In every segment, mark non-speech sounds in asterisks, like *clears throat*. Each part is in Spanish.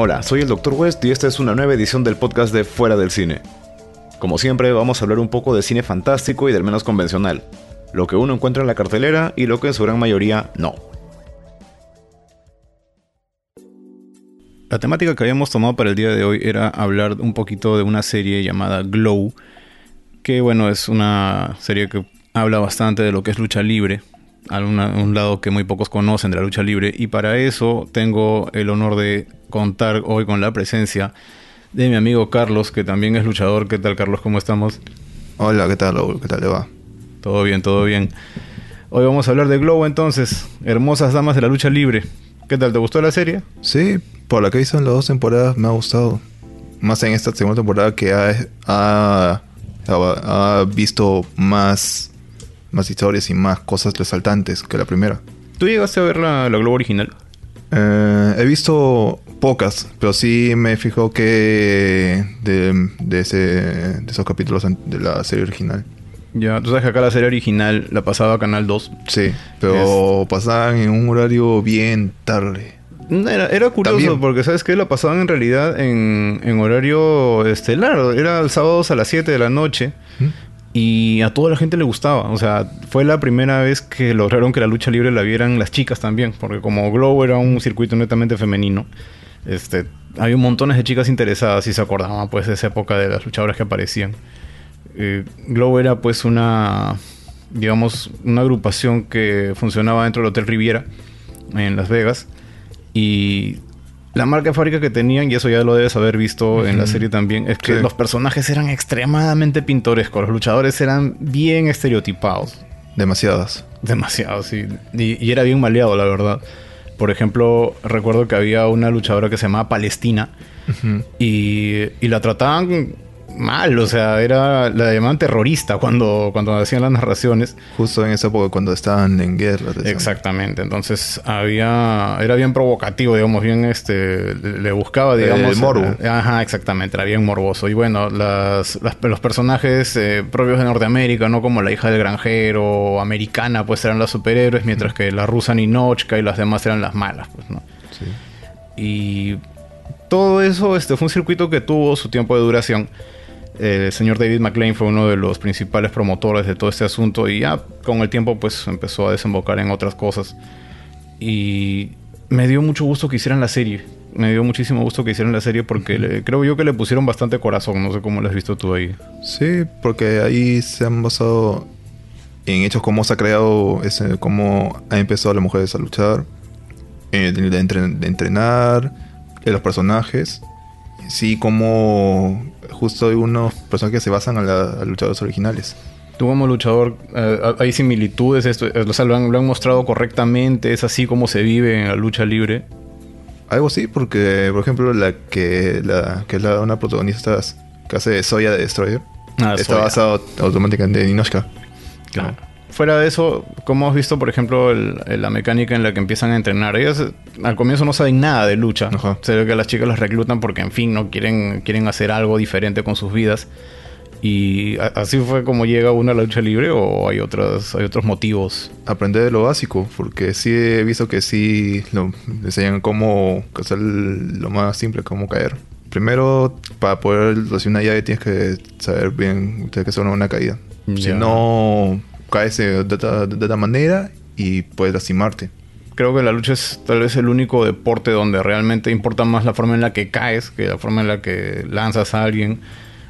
Hola, soy el Dr. West y esta es una nueva edición del podcast de Fuera del Cine. Como siempre, vamos a hablar un poco de cine fantástico y del menos convencional, lo que uno encuentra en la cartelera y lo que en su gran mayoría no. La temática que habíamos tomado para el día de hoy era hablar un poquito de una serie llamada Glow, que bueno, es una serie que habla bastante de lo que es lucha libre, a un lado que muy pocos conocen de la lucha libre, y para eso tengo el honor de contar hoy con la presencia de mi amigo Carlos, que también es luchador. ¿Qué tal, Carlos? ¿Cómo estamos? Hola, ¿qué tal, Raúl? ¿Qué tal le va? Todo bien, todo bien. Hoy vamos a hablar de Globo entonces, hermosas damas de la lucha libre. ¿Qué tal? ¿Te gustó la serie? Sí, por la que hizo en las dos temporadas me ha gustado. Más en esta segunda temporada que ha, ha, visto más, más historias y más cosas resaltantes que la primera. ¿Tú llegaste a ver la, la Globo original? Eh, he visto pocas, pero sí me fijo que de, de, ese, de esos capítulos de la serie original. Ya, tú sabes que acá la serie original la pasaba a Canal 2. Sí, pero pasaban en un horario bien tarde. Era, era curioso porque, ¿sabes qué? La pasaban en realidad en, en horario estelar. Era el sábado a las 7 de la noche. Y a toda la gente le gustaba. O sea, fue la primera vez que lograron que la lucha libre la vieran las chicas también. Porque como Glow era un circuito netamente femenino, este, había montones de chicas interesadas y se acordaban pues de esa época de las luchadoras que aparecían. Eh, Glow era pues una, digamos, una agrupación que funcionaba dentro del Hotel Riviera en Las Vegas y la marca de fábrica que tenían, y eso ya lo debes haber visto en la serie también, es que los personajes eran extremadamente pintorescos, los luchadores eran bien estereotipados. Demasiadas. Demasiados, sí. Y, era bien maleado, la verdad. Por ejemplo, recuerdo que había una luchadora que se llamaba Palestina y, y la trataban mal, o sea, era la llamaban terrorista cuando, cuando hacían las narraciones. Justo en esa época cuando estaban en guerra. Exactamente, entonces había, era bien provocativo, digamos, bien este, le buscaba, digamos. El morbo. Eh, ajá, exactamente, era bien morboso. Y bueno, las, los personajes eh, propios de Norteamérica, ¿no? Como la hija del granjero, americana, pues eran las superhéroes, mientras que la rusa Ninochka y las demás eran las malas, pues, ¿no? Sí. Y todo eso este, fue un circuito que tuvo su tiempo de duración el señor David McLean fue uno de los principales promotores de todo este asunto y ya con el tiempo pues empezó a desembocar en otras cosas. Y me dio mucho gusto que hicieran la serie. Me dio muchísimo gusto que hicieran la serie porque creo yo que le pusieron bastante corazón. No sé cómo lo has visto tú ahí. Sí, porque ahí se han basado en hechos cómo se ha creado, ese, cómo ha empezado las mujeres a luchar, eh, de, entrenar, de los personajes. Sí, como justo hay unos personajes que se basan a, los luchadores originales. Tú como luchador, eh, ¿hay similitudes? Esto, eh, o sea, ¿lo han, mostrado correctamente? ¿Es así como se vive en la lucha libre? Algo sí, porque, por ejemplo, la que, la, que es la, una protagonista que hace Soya de Destroyer ah, está basado automáticamente en Inoshka. Claro fuera de eso, ¿cómo has visto, por ejemplo, la mecánica en la que empiezan a entrenar? Ellas al comienzo no saben nada de lucha. Se ve que las chicas las reclutan porque, en fin, no quieren, quieren hacer algo diferente con sus vidas. ¿Y así fue como llega uno a la lucha libre o hay, otros hay otros motivos? Aprender de lo básico, porque sí he visto que sí lo, enseñan cómo hacer lo más simple, cómo caer. Primero, para poder hacer una llave tienes que saber bien, tienes que hacer una caída. Si no caes de, de, manera y puedes lastimarte. Creo que la lucha es tal vez el único deporte donde realmente importa más la forma en la que caes que la forma en la que lanzas a alguien.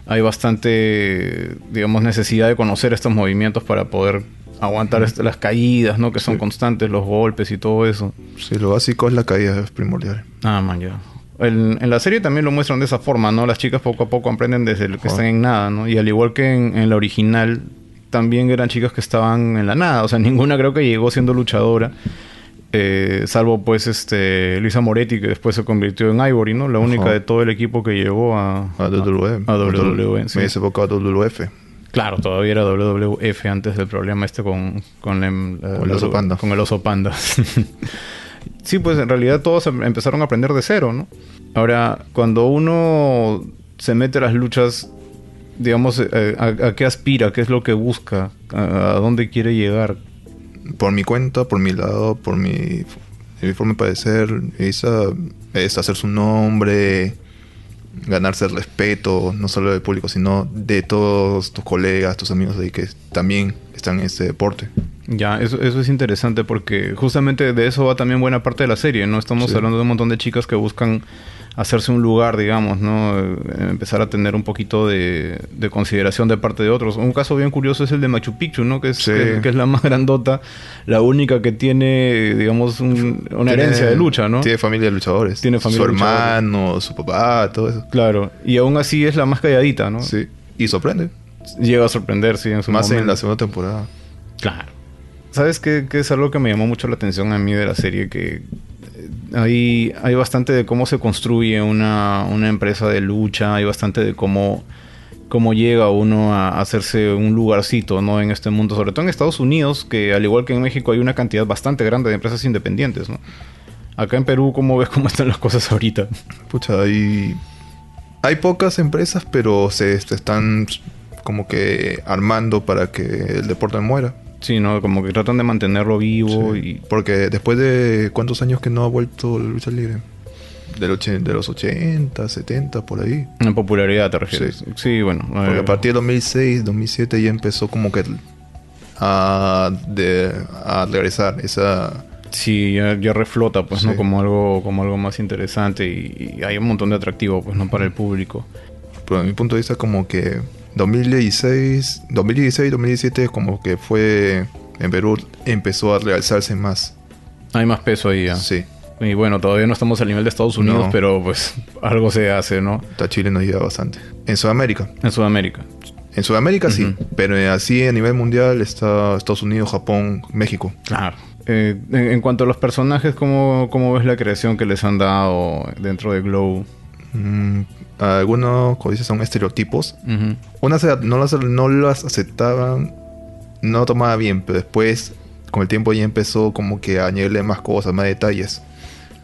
Hay bastante, digamos, necesidad de conocer estos movimientos para poder aguantar las caídas, ¿no? Que son constantes, los golpes y todo eso. Sí, lo básico es la caída, es primordial. Ah, man, ya. En, la serie también lo muestran de esa forma, ¿no? Las chicas poco a poco aprenden desde lo que están en nada, ¿no? Y al igual que en la original, también eran chicas que estaban en la nada. O sea, *laughs* ninguna creo que llegó siendo luchadora. Eh, salvo pues este Luisa Moretti que después se convirtió en Ivory, ¿no? La única de todo el equipo que llegó a, a WWE. A, WWE, sí. En esa época WWF. Claro, todavía era WWF antes del problema este con, con, el oso panda. Con el oso panda. *laughs* sí, pues en realidad todos em, empezaron a aprender de cero, ¿no? Ahora, cuando uno se mete a las luchas digamos, eh, a, qué aspira, qué es lo que busca, a, dónde quiere llegar. Por mi cuenta, por mi lado, por mi mi forma de parecer, es, es hacer su nombre, ganarse el respeto, no solo del público, sino de todos tus colegas, tus amigos de que también están en este deporte. Ya, eso, eso es interesante porque justamente de eso va también buena parte de la serie, ¿no? Estamos hablando de un montón de chicas que buscan hacerse un lugar, digamos, ¿no? Eh, empezar a tener un poquito de, consideración de parte de otros. Un caso bien curioso es el de Machu Picchu, ¿no? Que es, que, es la más grandota, la única que tiene, digamos, una herencia de lucha, ¿no? Tiene familia de luchadores. Tiene familia Su hermano, su papá, todo eso. Claro, y aún así es la más calladita, ¿no? Sí, y sorprende. Llega a sorprender, sí, en su Más en la segunda temporada. Claro. ¿Sabes qué, es algo que me llamó mucho la atención a mí de la serie? Que hay, hay bastante de cómo se construye una, empresa de lucha, hay bastante de cómo, cómo llega uno a hacerse un lugarcito ¿no? en este mundo, sobre todo en Estados Unidos, que al igual que en México hay una cantidad bastante grande de empresas independientes. ¿no? Acá en Perú, ¿cómo ves cómo están las cosas ahorita? Pucha, hay, hay pocas empresas, pero se están como que armando para que el deporte muera. Sí, ¿no? Como que tratan de mantenerlo vivo y... Porque después de cuántos años que no ha vuelto lucha libre. De los 80, 70, por ahí. En popularidad te refieres. Sí, bueno. Porque a partir de 2006, 2007 ya empezó como que a, de, a regresar esa... Sí, ya, reflota, pues, ¿no? Como algo, como algo más interesante y, y, hay un montón de atractivo, pues, ¿no? Para el público. Pero a mi punto de vista como que 2016, 2016, 2017 como que fue en Perú empezó a realzarse más. Hay más peso ahí ya. Sí. Y bueno, todavía no estamos al nivel de Estados Unidos, pero pues algo se hace, ¿no? Está Chile nos ayuda bastante. En Sudamérica. En Sudamérica. En Sudamérica sí, pero así a nivel mundial está Estados Unidos, Japón, México. Claro. Eh, en, cuanto a los personajes, ¿cómo, ¿cómo ves la creación que les han dado dentro de Glow? Mm, algunos, como dices, son estereotipos. Unas no las, no las aceptaban, no tomaba bien, pero después, con el tiempo ya empezó como que a añadirle más cosas, más detalles.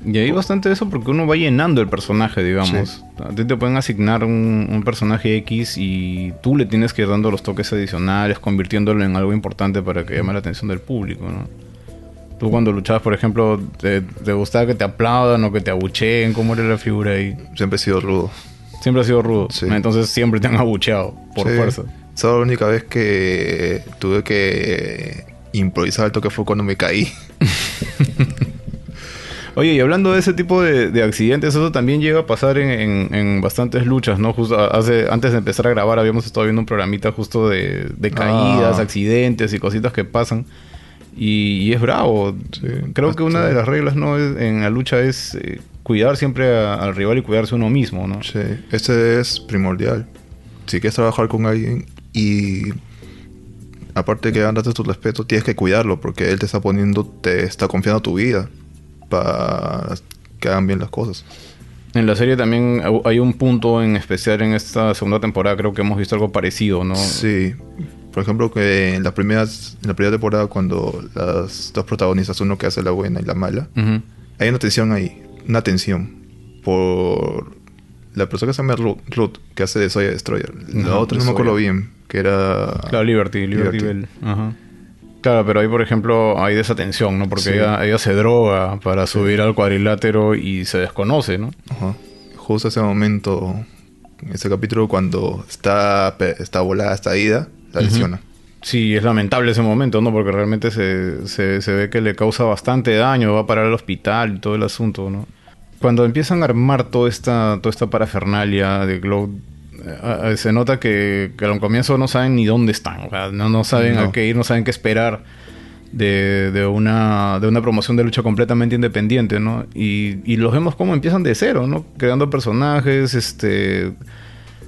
Y hay bastante de eso porque uno va llenando el personaje, digamos. A ti te pueden asignar un, personaje X y tú le tienes que ir dando los toques adicionales, convirtiéndolo en algo importante para que llame la atención del público, ¿no? Tú cuando luchabas, por ejemplo, te, gustaba que te aplaudan o que te abucheen? ¿Cómo era la figura ahí? Siempre he sido rudo. Siempre ha sido rudo. Entonces siempre te han abucheado por fuerza. Solo la única vez que tuve que improvisar el toque fue cuando me caí. *laughs* Oye, y hablando de ese tipo de, accidentes, eso también llega a pasar en, bastantes luchas, ¿no? Justo hace, antes de empezar a grabar habíamos estado viendo un programita justo de, caídas, ah. accidentes y cositas que pasan. Y, es bravo. Creo que una de las reglas no en la lucha es eh, cuidar siempre al rival y cuidarse uno mismo, ¿no? Sí, ese es primordial. Si quieres trabajar con alguien y aparte que andas de tu respeto, tienes que cuidarlo porque él te está poniendo, te está confiando tu vida para que hagan bien las cosas. En la serie también hay un punto en especial en esta segunda temporada, creo que hemos visto algo parecido, ¿no? Sí. Por ejemplo, que en las primeras, en la primera temporada, cuando las dos protagonistas, uno que hace la buena y la mala, hay una tensión ahí una tensión por la persona que se llama Ruth, que hace de Soya Destroyer. La otra no me acuerdo bien, que era... Claro, Liberty, Liberty, Bell. Ajá. Claro, pero ahí, por ejemplo, hay desatención, ¿no? Porque ella, se droga para subir al cuadrilátero y se desconoce, ¿no? Ajá. Justo ese momento, ese capítulo, cuando está, está volada, está ida, la lesiona. Sí, es lamentable ese momento, ¿no? Porque realmente se, se, se, ve que le causa bastante daño, va a parar al hospital y todo el asunto, ¿no? Cuando empiezan a armar toda esta, toda esta parafernalia de Glow, eh, se nota que, que, al comienzo no saben ni dónde están, o sea, no, no saben a qué ir, no saben qué esperar de, de, una, de una promoción de lucha completamente independiente, ¿no? Y, y los vemos como empiezan de cero, ¿no? Creando personajes, este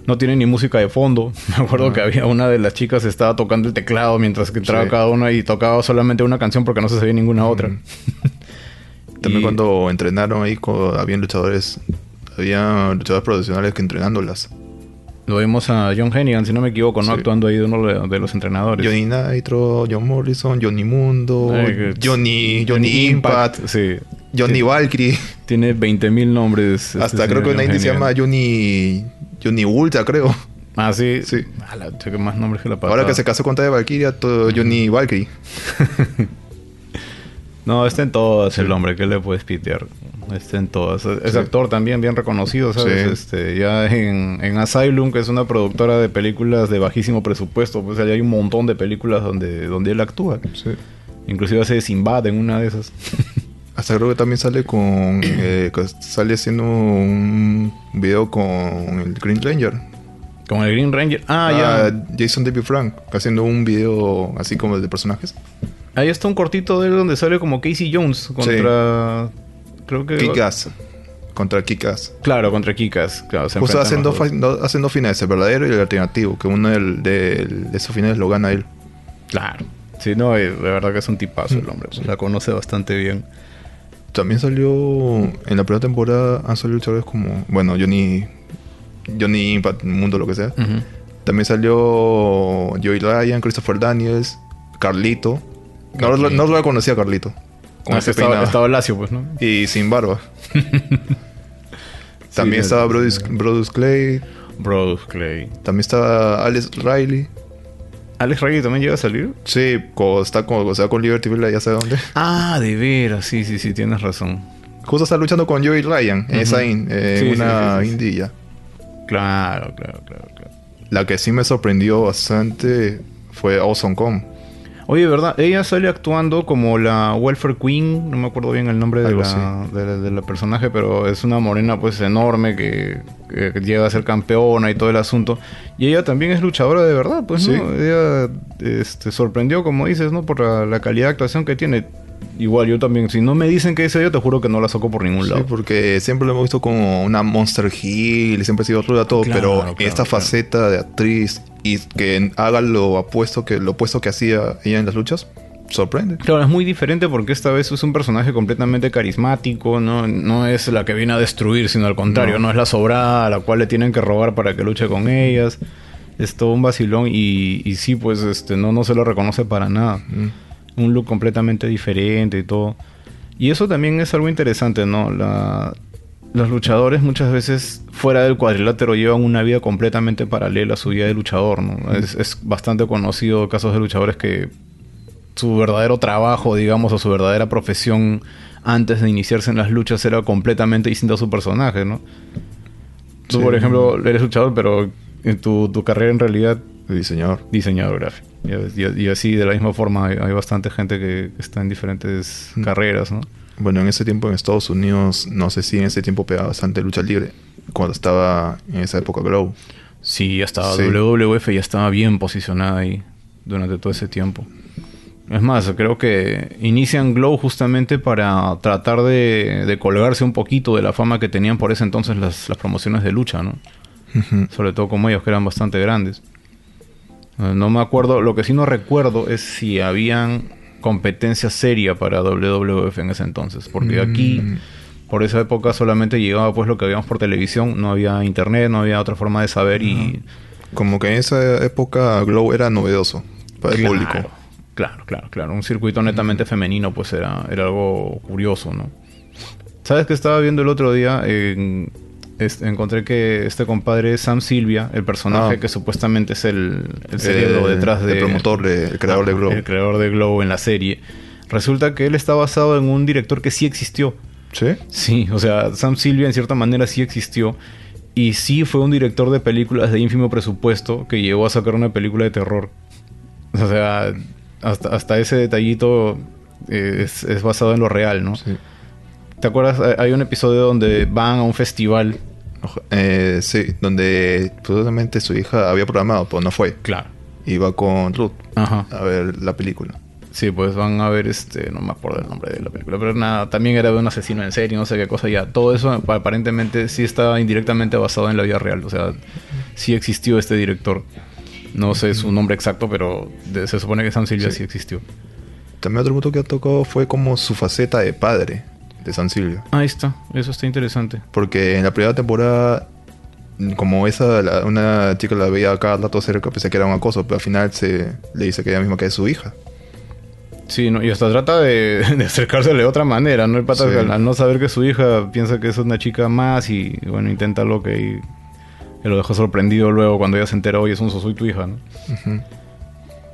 no tiene ni música de fondo. *laughs* Me acuerdo que había una de las chicas que estaba tocando el teclado mientras que entraba cada una y tocaba solamente una canción porque no se sabía ninguna otra. *laughs* También cuando entrenaron ahí, habían luchadores, había luchadores profesionales que entrenándolas. Lo vimos a John Hennigan, si no me equivoco, ¿no? Actuando ahí de uno de, los entrenadores. Johnny Nitro, John Morrison, Johnny Mundo, Johnny, Johnny, Impact, sí. Johnny Valkyrie. Tiene 20.000 nombres. Este Hasta creo que una se llama Johnny Johnny Ultra, creo. Ah, sí. Sí. que más nombres que la Ahora que se casó con Taya Valkyria, todo Johnny Valkyrie. *laughs* No, está en todas el hombre, ¿qué le puedes pitear? Está en todas. Es actor también bien reconocido, ¿sabes? Este, ya en, en, Asylum, que es una productora de películas de bajísimo presupuesto, pues allá hay un montón de películas donde, donde él actúa. Sí. Inclusive hace Sinbad en una de esas. *laughs* Hasta creo que también sale con... *clears throat* Eh, sale haciendo un video con el Green Ranger. Con el Green Ranger. Ah, ya. Jason David Frank, haciendo un video así como de personajes. Ahí está un cortito de él donde sale como Casey Jones contra. Creo que. Kikas. Contra Kikas. Claro, contra Kikas. Claro, Justo hacen dos, hacen finales, el verdadero y el alternativo. Que uno de, esos finales lo gana él. Claro. Sí, no, de verdad que es un tipazo el hombre. La conoce bastante bien. También salió. En la primera temporada han salido luchadores como. Bueno, Johnny. Johnny Impact, Mundo, lo que sea. También salió Joey Ryan, Christopher Daniels, Carlito. No, no, lo conocía Carlito. Con ese estaba, estaba lacio, pues, ¿no? Y sin barba. *laughs* También estaba Brodus, Clay. Brodus Clay. También estaba Alex Riley. ¿Alex Riley también llega a salir? Sí, está con, o con Liberty ya sé dónde. Ah, de veras, sí, sí, sí, tienes razón. Justo está luchando con Joey Ryan en esa in, eh, una indilla. Claro, claro, claro, claro. La que sí me sorprendió bastante fue Awesome Com. Oye, ¿verdad? Ella sale actuando como la Welfare Queen, no me acuerdo bien el nombre de la, personaje, pero es una morena pues enorme que, llega a ser campeona y todo el asunto. Y ella también es luchadora de verdad, pues, ¿no? Ella este, sorprendió, como dices, ¿no? Por la, calidad de actuación que tiene. Igual yo también, si no me dicen que es ella, te juro que no la saco por ningún lado. Sí, porque siempre lo hemos visto como una Monster Hill, siempre ha sido ruda todo, pero esta faceta de actriz y que haga lo opuesto que lo opuesto que hacía ella en las luchas sorprende. Claro, es muy diferente porque esta vez es un personaje completamente carismático, no, no es la que viene a destruir, sino al contrario, no, es la sobrada a la cual le tienen que robar para que luche con ellas. Es todo un vacilón y, y sí, pues este no, no se lo reconoce para nada. Un look completamente diferente y todo. Y eso también es algo interesante, ¿no? La, los luchadores muchas veces fuera del cuadrilátero llevan una vida completamente paralela a su vida de luchador, ¿no? Es, bastante conocido casos de luchadores que su verdadero trabajo, digamos, o su verdadera profesión antes de iniciarse en las luchas era completamente distinta a su personaje, ¿no? Tú, por ejemplo, eres luchador, pero en tu, carrera en realidad... Diseñador. Diseñador gráfico. Y, así, de la misma forma, hay, bastante gente que, está en diferentes mm. carreras, ¿no? Bueno, en ese tiempo en Estados Unidos, no sé si en ese tiempo pegaba bastante lucha libre, cuando estaba en esa época Glow. Sí, ya estaba WWF, ya estaba bien posicionada ahí durante todo ese tiempo. Es más, creo que inician Glow justamente para tratar de, colgarse un poquito de la fama que tenían por ese entonces las, promociones de lucha, ¿no? Sobre todo como ellos, que eran bastante grandes. Eh, no me acuerdo, lo que sí no recuerdo es si habían competencia seria para WWF en ese entonces. Porque aquí, mm. por esa época, solamente llegaba pues lo que habíamos por televisión, no había internet, no había otra forma de saber y... Como que en esa época Glow era novedoso para el público. Claro, claro, claro. Un circuito netamente femenino pues era, era algo curioso, ¿no? ¿Sabes que estaba viendo el otro día? En encontré que este compadre es Sam Silvia, el personaje ah. que supuestamente es el, el cerebro detrás de. El promotor, el creador de Glow. El creador de Glow en la serie. Resulta que él está basado en un director que sí existió. ¿Sí? Sí, o sea, Sam Silvia en cierta manera sí existió. Y sí fue un director de películas de ínfimo presupuesto que llegó a sacar una película de terror. O sea, hasta, hasta ese detallito eh, es, es basado en lo real, ¿no? Sí. ¿Te acuerdas? Hay un episodio donde van a un festival. Eh, sí, donde probablemente su hija había programado, pero no fue. Claro. Iba con Ruth a ver la película. Sí, pues van a ver este, no me acuerdo el nombre de la película, pero nada, también era de un asesino en serie, no sé qué cosa ya. Todo eso aparentemente sí está indirectamente basado en la vida real, o sea, sí existió este director. No sé su nombre exacto, pero se supone que San Silvia sí. sí existió. También otro punto que ha tocado fue como su faceta de padre de San Silvio. Ahí está, eso está interesante. Porque en la primera temporada, como esa, una chica la veía cada rato cerca, pensé que era un acoso, pero al final se le dice que ella misma que es su hija. Sí, no, y hasta trata de, *laughs* de acercársele de otra manera, ¿no? El pata al, no saber que su hija piensa que es una chica más y, bueno, intenta lo que... Y, lo dejó sorprendido luego cuando ella se entera, oye, es un soy tu hija, ¿no?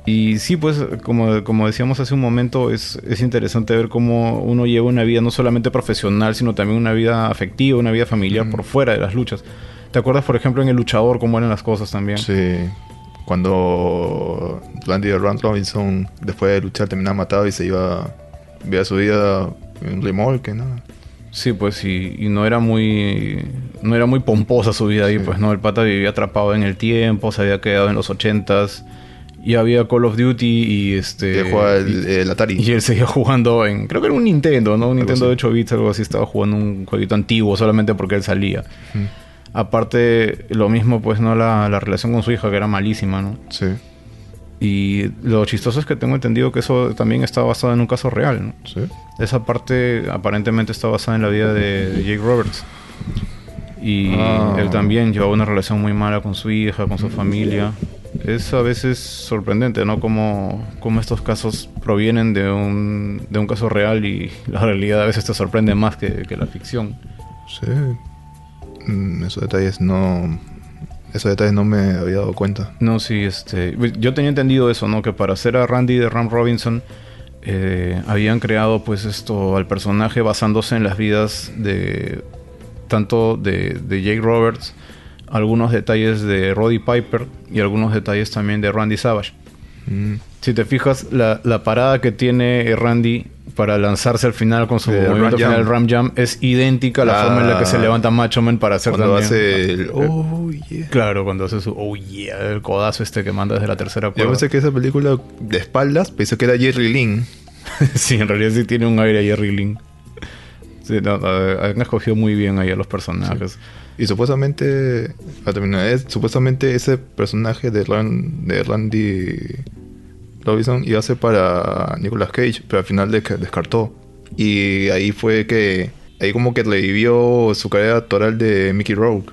Y sí, pues como, como decíamos hace un momento, es, es interesante ver cómo uno lleva una vida no solamente profesional, sino también una vida afectiva, una vida familiar por fuera de las luchas. ¿Te acuerdas, por ejemplo, en El Luchador, cómo eran las cosas también? Sí. Cuando Randy Rand Robinson, después de luchar, terminaba matado y se iba, a su vida en remolque, ¿no? Sí, pues y, y, no era muy no era muy pomposa su vida ahí, pues no, el pata vivía atrapado en el tiempo, se había quedado en los ochentas y había Call of Duty y este el, Atari y él seguía jugando en creo que era un Nintendo, ¿no? Un Nintendo de 8 bits algo así, estaba jugando un jueguito antiguo solamente porque él salía. Aparte, lo mismo, pues, ¿no? La, la, relación con su hija, que era malísima, ¿no? Sí. Y lo chistoso es que tengo entendido que eso también está basado en un caso real, ¿no? Sí. Esa parte aparentemente está basada en la vida de, Jake Roberts. Y ah. él también llevaba una relación muy mala con su hija, con su familia. Es a veces sorprendente, ¿no? Como, como estos casos provienen de un, de un caso real y la realidad a veces te sorprende más que, que la ficción. Sí. Mm, esos detalles no esos detalles no me había dado cuenta. No, sí, este yo tenía entendido eso, ¿no? Que para hacer a Randy de Ram Robinson eh, habían creado pues esto al personaje basándose en las vidas de tanto de, de Jake Roberts, algunos detalles de Roddy Piper y algunos detalles también de Randy Savage. Mm. Si te fijas, la, la, parada que tiene Randy para lanzarse al final con su movimiento Ram final, Ram Jam, es idéntica a la forma en la que se ah. levanta Macho Man para hacer cuando hace el oh yeah. Claro, cuando hace su oh yeah, el codazo este que manda desde la tercera cuerda. Yo pensé que esa película de espaldas, pensé que era Jerry Lynn. *laughs* sí, en realidad sí tiene un aire a Jerry Lynn. Sí, han escogido muy bien ahí a los personajes. Y supuestamente, a terminar, es, supuestamente ese personaje de, de Randy Robinson iba a ser para Nicolas Cage, pero al final descartó. Y ahí fue que, ahí como que revivió su carrera actoral de Mickey Rourke.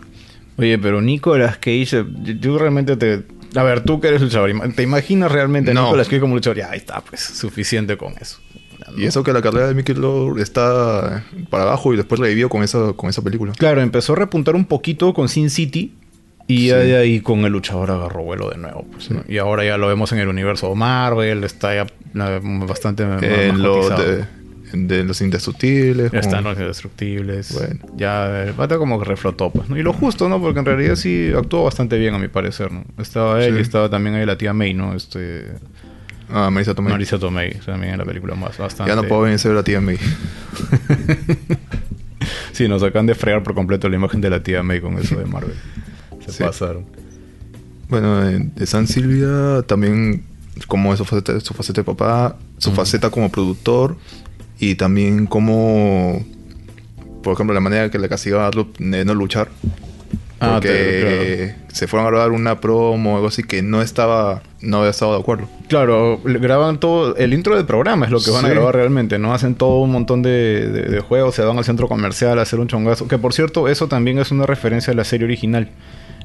Oye, pero Nicolas Cage, yo realmente te... A ver, tú que eres luchador, ¿te imaginas realmente a Nicolas Cage como luchador? Ya, ahí está, pues, suficiente con eso. Y eso que la carrera de Mickey Rourke está para abajo y después revivió con esa, con esa película. Claro, empezó a repuntar un poquito con Sin City, y ya de ahí con el luchador agarró vuelo de nuevo. Pues, Y ahora ya lo vemos en el universo Marvel, está ya bastante en lo de, de, los indestructibles. Están los indestructibles. Bueno. Ya el pata como que reflotó, pues. Y lo justo, ¿no? Porque en realidad sí actuó bastante bien, a mi parecer, ¿no? Estaba él y estaba también ahí la tía May, ¿no? Este... Ah, Marisa Tomei. Marisa Tomei, también en la película más bastante. Ya no puedo vencer a la tía May. *laughs* sí, nos acaban de fregar por completo la imagen de la tía May con eso de Marvel. *laughs* Se pasaron. Bueno, de San Silvia también como su faceta, su faceta de papá, su faceta como productor y también como, por ejemplo, la manera que le castigaba de no luchar. Ah, porque se fueron a grabar una promo o algo así que no estaba, no había estado de acuerdo. Claro, graban todo, el intro del programa es lo que van a grabar realmente, ¿no? Hacen todo un montón de, de juegos, se van al centro comercial a hacer un chongazo. Que por cierto, eso también es una referencia a la serie original.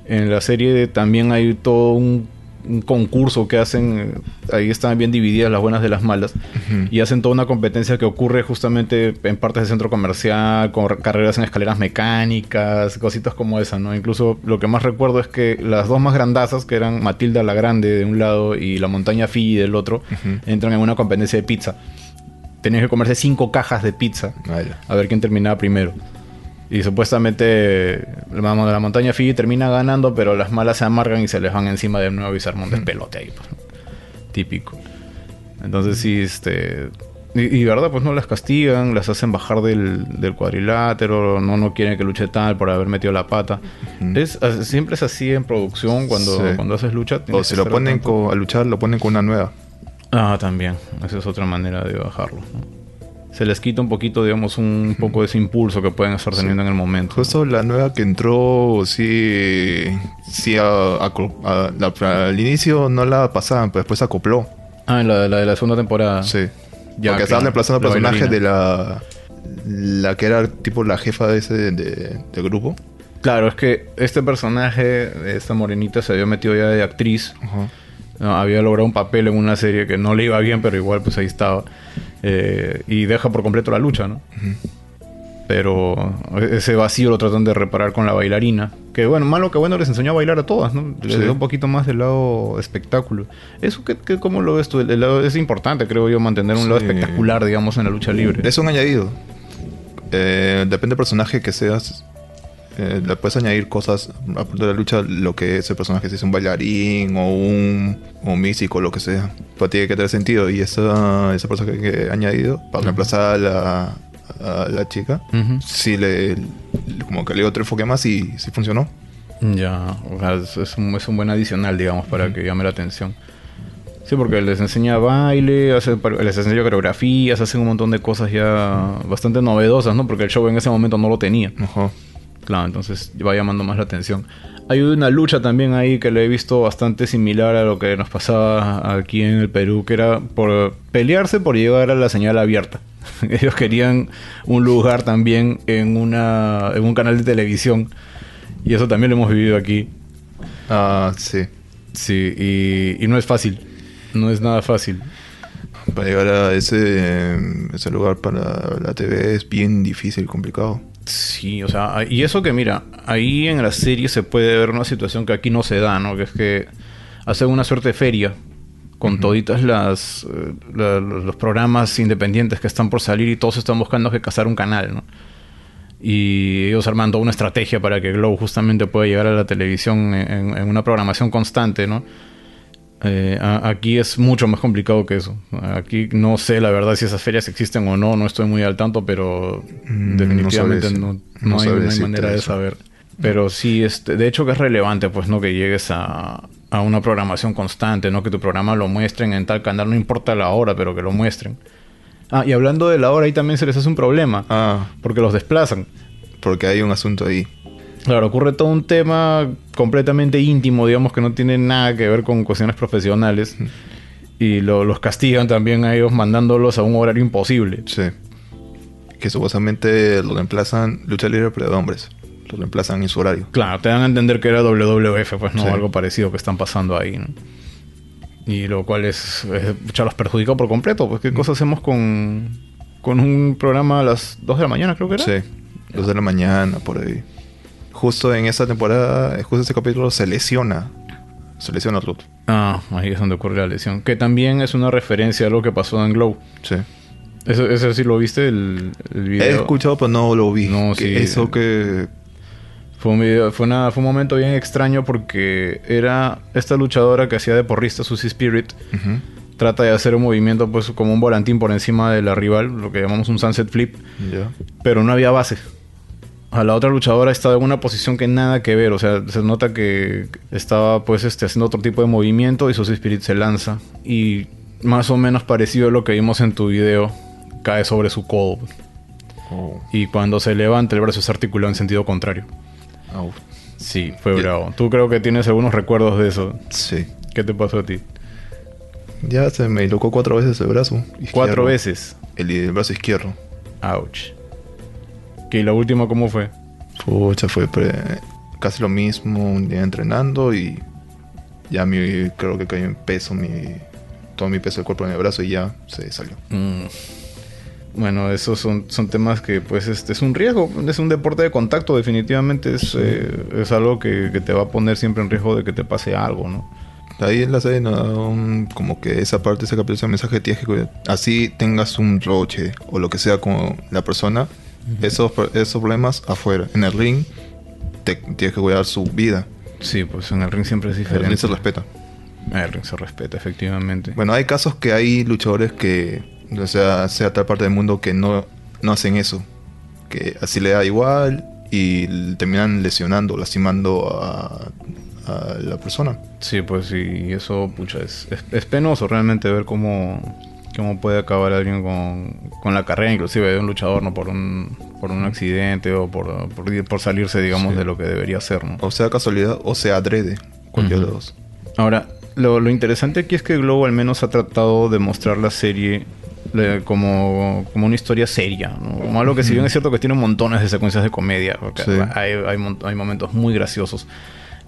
En la serie también hay todo un, concurso que hacen, ahí están bien divididas las buenas de las malas, y hacen toda una competencia que ocurre justamente en partes del centro comercial, con carreras en escaleras mecánicas, cositas como esa, ¿no? Incluso lo que más recuerdo es que las dos más grandazas, que eran Matilda la Grande de un lado y la Montaña Fi del otro, entran en una competencia de pizza. Tenían que comerse cinco cajas de pizza a ver quién terminaba primero. Y supuestamente vamos de la montaña Fiji termina ganando, pero las malas se amargan y se les van encima de nuevo y se arman pelote ahí. Pues, Típico. Entonces sí, este... Y, verdad, pues no las castigan, las hacen bajar del, cuadrilátero, no, no quieren que luche tal por haber metido la pata. es, siempre es así en producción cuando, cuando haces lucha. O si lo ponen a luchar, lo ponen con una nueva. Ah, también. Esa es otra manera de bajarlo se les quita un poquito, digamos, un *laughs* poco de ese impulso que pueden estar teniendo en el momento. Justo la nueva que entró, sí, sí al inicio no la pasaban, pero después acopló. Ah, la, la de la segunda temporada. Sí. Ya, Porque estaban reemplazando al personaje de la, la que era tipo la jefa de ese de, grupo. Claro, es que este personaje, esta morenita, se había metido ya de actriz. había logrado un papel en una serie que no le iba bien, pero igual pues ahí estaba. Eh, y deja por completo la lucha, ¿no? Pero ese vacío lo tratan de reparar con la bailarina, Que bueno, malo que bueno les enseñó a bailar a todas, ¿no? Les dio un poquito más del lado espectáculo. Eso que, que ¿cómo lo ves tú? El, lado, es importante, creo yo, mantener un lado espectacular, digamos, en la lucha libre. Es un añadido. Eh, depende del personaje que seas. Eh, le puedes añadir cosas a de la lucha, lo que ese personaje si es un bailarín o un, o místico, lo que sea. Pero tiene que tener sentido. Y esa, esa persona que he añadido para reemplazar a la, a la chica, sí le, como que le dio otro enfoque más y sí funcionó. Ya, es, un, es un buen adicional, digamos, para que llame la atención. Sí, porque les enseña baile, hace, les enseña coreografías, hacen un montón de cosas ya bastante novedosas, ¿no? Porque el show en ese momento no lo tenía. Claro, entonces va llamando más la atención. Hay una lucha también ahí que le he visto bastante similar a lo que nos pasaba aquí en el Perú, que era por pelearse por llegar a la señal abierta. *laughs* Ellos querían un lugar también en, una, en un canal de televisión. Y eso también lo hemos vivido aquí. Ah, sí. Sí, y, y no es fácil. No es nada fácil. Para llegar a ese, ese lugar para la TV es bien difícil, complicado. Sí, o sea, y eso que mira, ahí en la serie se puede ver una situación que aquí no se da, ¿no? Que es que hacen una suerte de feria con toditas las eh, los programas independientes que están por salir y todos están buscando que cazar un canal, ¿no? Y ellos armando una estrategia para que Glow justamente pueda llegar a la televisión en, una programación constante, ¿no? Eh, aquí es mucho más complicado que eso. Aquí no sé la verdad si esas ferias existen o no, no estoy muy al tanto, pero mm, definitivamente no, no, hay, manera de saber. Pero sí, este, de hecho que es relevante, pues, ¿no? Que llegues a, a una programación constante, ¿no? Que tu programa lo muestren en tal canal, no importa la hora, pero que lo muestren. Ah, y hablando de la hora, ahí también se les hace un problema. Ah. Porque los desplazan. Porque hay un asunto ahí. Claro, ocurre todo un tema completamente íntimo, digamos, que no tiene nada que ver con cuestiones profesionales. Y los castigan también a ellos mandándolos a un horario imposible. Sí. Que supuestamente lo reemplazan lucha libre pero de hombres lo reemplazan en su horario. Claro, te dan a entender que era WWF, pues no, algo parecido que están pasando ahí, ¿no? Y lo cual es, ya los perjudica por completo, pues qué cosa hacemos con, con un programa a las 2 de la mañana, creo que era. Sí, 2 de la mañana, por ahí. Justo en esa temporada, justo ese capítulo se lesiona. Se lesiona Ruth. Ah, ahí es donde ocurre la lesión. Que también es una referencia a lo que pasó en Glow. Sí. ¿Eso, eso sí lo viste, el, video? He escuchado, pero no lo vi. No, sí. Eso que fue un, fue, una, fue un momento bien extraño porque era esta luchadora que hacía de porrista, Susie Spirit. Trata de hacer un movimiento pues como un volantín por encima de la rival, lo que llamamos un sunset flip. Pero no había base. A la otra luchadora estaba en una posición que nada que ver. O sea, se nota que estaba pues este, haciendo otro tipo de movimiento y Susie Spirit se lanza. Y más o menos parecido a lo que vimos en tu video, cae sobre su codo. Oh. Y cuando se levanta el brazo se articula en sentido contrario. Sí, fue bravo. Tú creo que tienes algunos recuerdos de eso. Sí. ¿Qué te pasó a ti? Ya se me locó cuatro veces el brazo. ¿Cuatro veces? El, brazo izquierdo. Ouch. ¿Y la última cómo fue? Pucha, fue casi lo mismo, un día entrenando y ya mi, creo que cayó en peso mi, todo mi peso del cuerpo en el brazo y ya se salió. Mm. Bueno, esos son, son temas que pues este, es un riesgo, es un deporte de contacto, definitivamente es, eh, es algo que, te va a poner siempre en riesgo de que te pase algo, ¿no? Ahí en la serie como que esa parte, ese capítulo, ese mensaje tienes que así tengas un roche o lo que sea con la persona, esos, esos problemas afuera, en el ring te, tienes que cuidar su vida. Sí, pues en el ring siempre es diferente. El ring se respeta. El ring se respeta, efectivamente. Bueno, hay casos que hay luchadores que o sea, sea tal parte del mundo que no, no hacen eso. Que así le da igual y terminan lesionando, lastimando a, la persona. Sí, pues sí, eso pucha, es, es, penoso realmente ver cómo, cómo puede acabar alguien con, la carrera, inclusive de un luchador, ¿no? Por un, por un accidente o por, por, salirse, digamos, de lo que debería ser, ¿no? O sea casualidad o sea adrede, cualquiera de los dos. Ahora, lo, lo interesante aquí es que Globo al menos ha tratado de mostrar la serie como, como una historia seria, como algo que si bien es cierto que tiene montones de secuencias de comedia, hay, hay, momentos muy graciosos.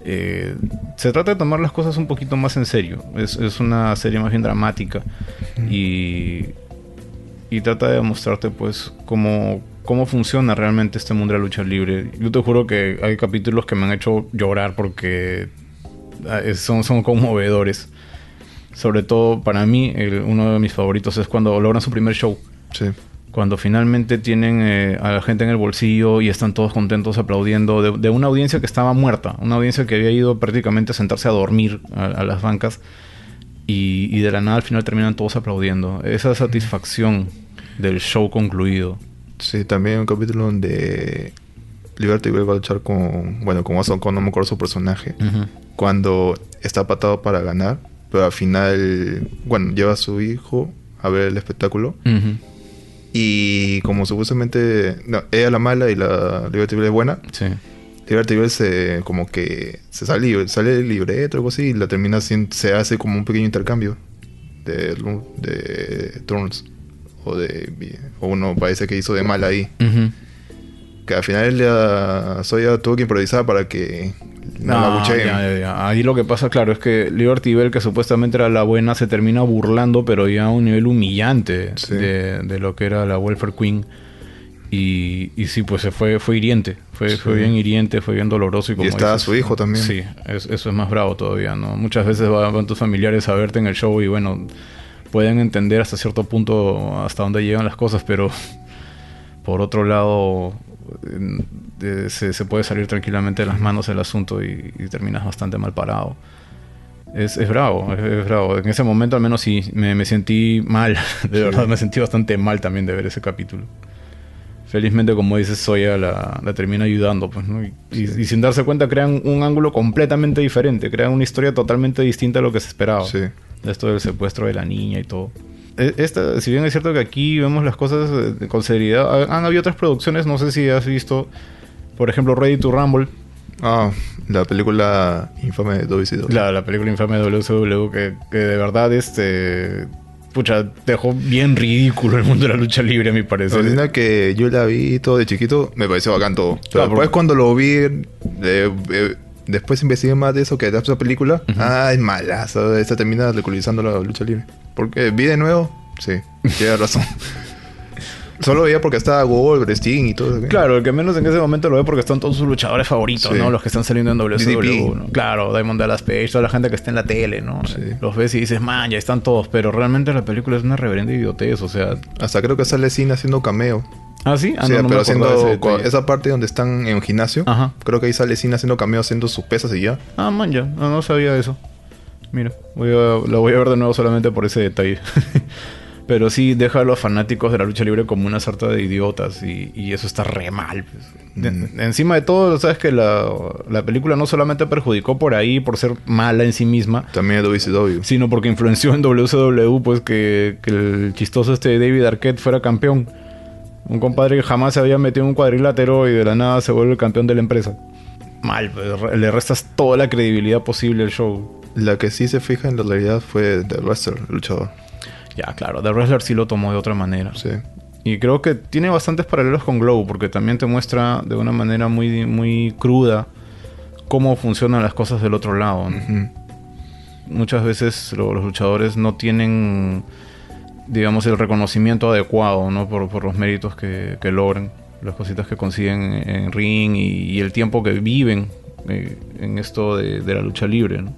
Eh, se trata de tomar las cosas un poquito más en serio. Es, es una serie más bien dramática y, y trata de mostrarte pues cómo, cómo funciona realmente este mundo de la lucha libre. Yo te juro que hay capítulos que me han hecho llorar porque ah, son, son conmovedores. Sobre todo para mí, uno de mis favoritos es cuando logran su primer show. Sí. Cuando finalmente tienen eh, a la gente en el bolsillo y están todos contentos aplaudiendo de, una audiencia que estaba muerta, una audiencia que había ido prácticamente a sentarse a dormir a, las bancas y, y, de la nada al final terminan todos aplaudiendo. Esa satisfacción del show concluido. Sí, también un capítulo donde Liberty va a luchar con, bueno, con Watson, con no me acuerdo su personaje, cuando está patado para ganar, pero al final, bueno, lleva a su hijo a ver el espectáculo. Y como supuestamente no, ella la mala y la Liberty es buena, sí. Liberty se como que se sale, sale del libreto o algo así y la termina se hace como un pequeño intercambio de, de turns o de o uno parece que hizo de mal ahí. Que al final ya Soya tuvo que improvisar para que no, la Ahí lo que pasa, claro, es que Liberty Bell, que supuestamente era la buena, se termina burlando, pero ya a un nivel humillante de, lo que era la Welfare Queen. Y, y sí, pues se fue, fue hiriente. Fue, fue bien hiriente, fue bien doloroso. Y, como y estaba su hijo también. Sí, eso es más bravo todavía, ¿no? Muchas veces van tus familiares a verte en el show y bueno, pueden entender hasta cierto punto hasta dónde llegan las cosas, pero *laughs* por otro lado se, puede salir tranquilamente de las manos el asunto y, terminas bastante mal parado. Es, bravo, es, bravo. En ese momento al menos sí me, sentí mal, *laughs* de verdad me sentí bastante mal también de ver ese capítulo. Felizmente, como dices, Soya la, la termina ayudando, pues, y, sin darse cuenta crean un ángulo completamente diferente, crean una historia totalmente distinta a lo que se esperaba. Sí. Esto del secuestro de la niña y todo. E, esta, si bien es cierto que aquí vemos las cosas con seriedad, han habido otras producciones, no sé si has visto, por ejemplo, Ready to Rumble. Ah, la película infame de WCW. Claro, la película infame de WCW que, que de verdad este pucha, dejó bien ridículo el mundo de la lucha libre, a mi parecer. La que yo la vi todo de chiquito, me pareció bacán todo. Pero después cuando lo vi, eh, eh, después investigué más de eso que de esa película. Ah, es malazo. Esta termina ridiculizando la lucha libre. Porque vi de nuevo. Sí, tienes razón. *laughs* Solo veía porque estaba Sting y todo. Claro, el que menos en ese momento lo ve porque están todos sus luchadores favoritos, ¿no? Los que están saliendo en WCW, ¿no? Claro, Diamond Dallas Page, toda la gente que está en la tele, ¿no? Los ves y dices, man, ya están todos. Pero realmente la película es una reverenda idiotez, o sea... Hasta creo que sale Cena haciendo cameo. ¿Ah, sí? Ah, pero haciendo esa parte donde están en un gimnasio. Ajá. Creo que ahí sale Cena haciendo cameo, haciendo sus pesas y ya. Ah, man, ya. No, no sabía eso. Mira, voy a, lo voy a ver de nuevo solamente por ese detalle. *laughs* Pero sí deja a los fanáticos de la lucha libre como una sarta de idiotas y, eso está re mal. Pues. Mm. encima de todo, sabes que la, película no solamente perjudicó por ahí, por ser mala en sí misma. También de WCW. Sino porque influenció en WCW, pues que, el chistoso este David Arquette fuera campeón. Un compadre que jamás se había metido en un cuadrilátero y de la nada se vuelve el campeón de la empresa. Mal, pues, le restas toda la credibilidad posible al show. La que sí se fija en la realidad fue The Wrestler, el luchador. Ya, claro, The Wrestler sí lo tomó de otra manera. Sí. Y creo que tiene bastantes paralelos con Glow, porque también te muestra de una manera muy, muy cruda cómo funcionan las cosas del otro lado. Muchas veces los luchadores no tienen, digamos, el reconocimiento adecuado, ¿no? Por, los méritos que, logran, las cositas que consiguen en ring y, el tiempo que viven eh, en esto de, la lucha libre, ¿no?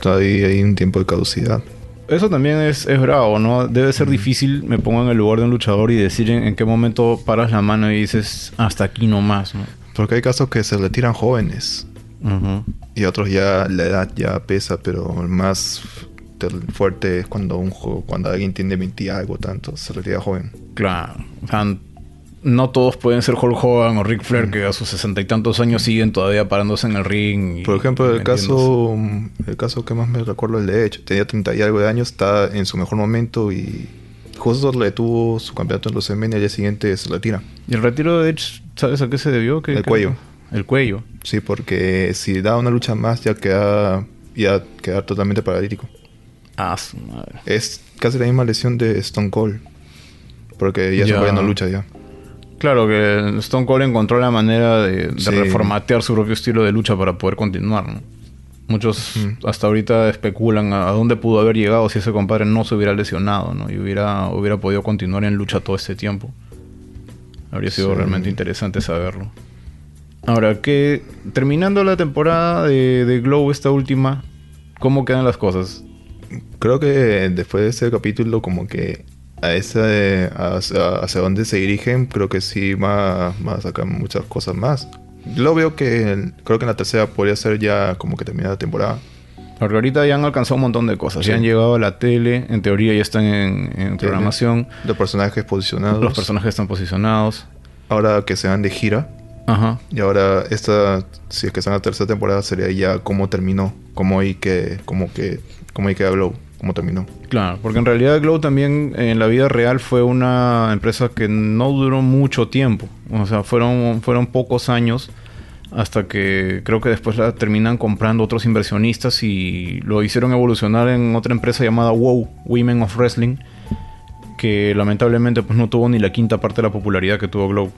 Todavía hay un tiempo de caducidad eso también es, es bravo, ¿no? Debe ser difícil, me pongo en el lugar de un luchador y decir en, qué momento paras la mano y dices, hasta aquí nomás, ¿no? Porque hay casos que se retiran jóvenes. Y otros ya, la edad ya pesa, pero más fuerte es cuando un cuando alguien tiene 20 y algo tanto, se retira joven. Claro. O no todos pueden ser Hulk Hogan o Ric Flair, que a sus sesenta y tantos años siguen todavía parándose en el ring. Por ejemplo, el caso, el caso que más me recuerdo el de hecho, tenía 30 y algo de años, está en su mejor momento y justo le tuvo su campeonato en los y al día siguiente se retira. ¿Y el retiro de Edge, sabes a qué se debió? el cuello. El cuello. Sí, porque si da una lucha más ya queda, ya queda totalmente paralítico. Ah, su madre. Es casi la misma lesión de Stone Cold. Porque ya, ya. se no lucha ya. Claro, que Stone Cold encontró la manera de, reformatear su propio estilo de lucha para poder continuar. Muchos hasta ahorita especulan a, dónde pudo haber llegado si ese compadre no se hubiera lesionado ¿no? y hubiera, hubiera podido continuar en lucha todo este tiempo. Habría sido realmente interesante saberlo. Ahora, que terminando la temporada de, de Glow, esta última, ¿cómo quedan las cosas? Creo que después de ese capítulo, como que a esa hacia, hacia dónde se dirigen, creo que sí va, va a sacar muchas cosas más. Lo veo que creo que en la tercera podría ser ya como que terminada la temporada. Porque ahorita ya han alcanzado un montón de cosas. Ya han llegado a la tele, en teoría ya están en, en programación. Los personajes posicionados. Los personajes están posicionados. Ahora que se van de gira. Ajá. Y ahora esta, si es que están en la tercera temporada, sería ya cómo terminó. Cómo hay que, como que, cómo hay que Glow, cómo terminó. Claro, porque en realidad Glow también en la vida real fue una empresa que no duró mucho tiempo. O sea, fueron, fueron pocos años hasta que creo que después la terminan comprando otros inversionistas y lo hicieron evolucionar en otra empresa llamada WOW, Women of Wrestling, que lamentablemente pues no tuvo ni la quinta parte de la popularidad que tuvo Glow.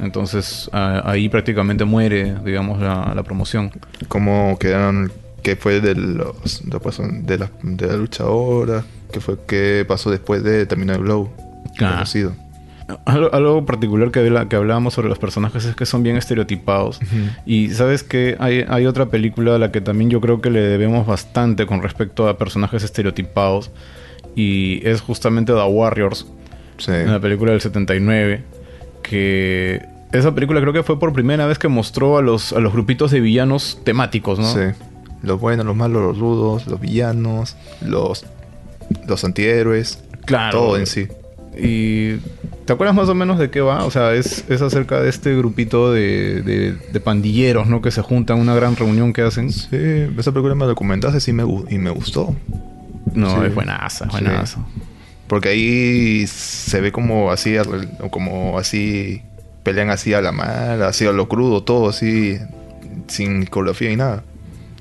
Entonces ahí prácticamente muere, digamos, la, promoción. ¿Cómo quedaron? ¿Qué fue de los de la, de la luchadora? ¿Qué fue qué pasó después de terminar Glow? Claro. Conocido. Algo, particular que, que hablábamos sobre los personajes es que son bien estereotipados. Y sabes que hay, hay, otra película a la que también yo creo que le debemos bastante con respecto a personajes estereotipados. Y es justamente The Warriors. Sí. Una película del 79. Que esa película creo que fue por primera vez que mostró a los, a los grupitos de villanos temáticos, ¿no? Sí. Los buenos, los malos, los rudos, los villanos, los, los antihéroes. Claro. Todo en sí. Y ¿te acuerdas más o menos de qué va? O sea, es, es acerca de este grupito de, de, pandilleros, ¿no? Que se juntan, una gran reunión que hacen. Sí, esa película me documentaste sí me, y me gustó. No, es buenaza, buenaza. Porque ahí se ve como así, como así, pelean así a la mala, así a lo crudo, todo así, sin coreografía y nada.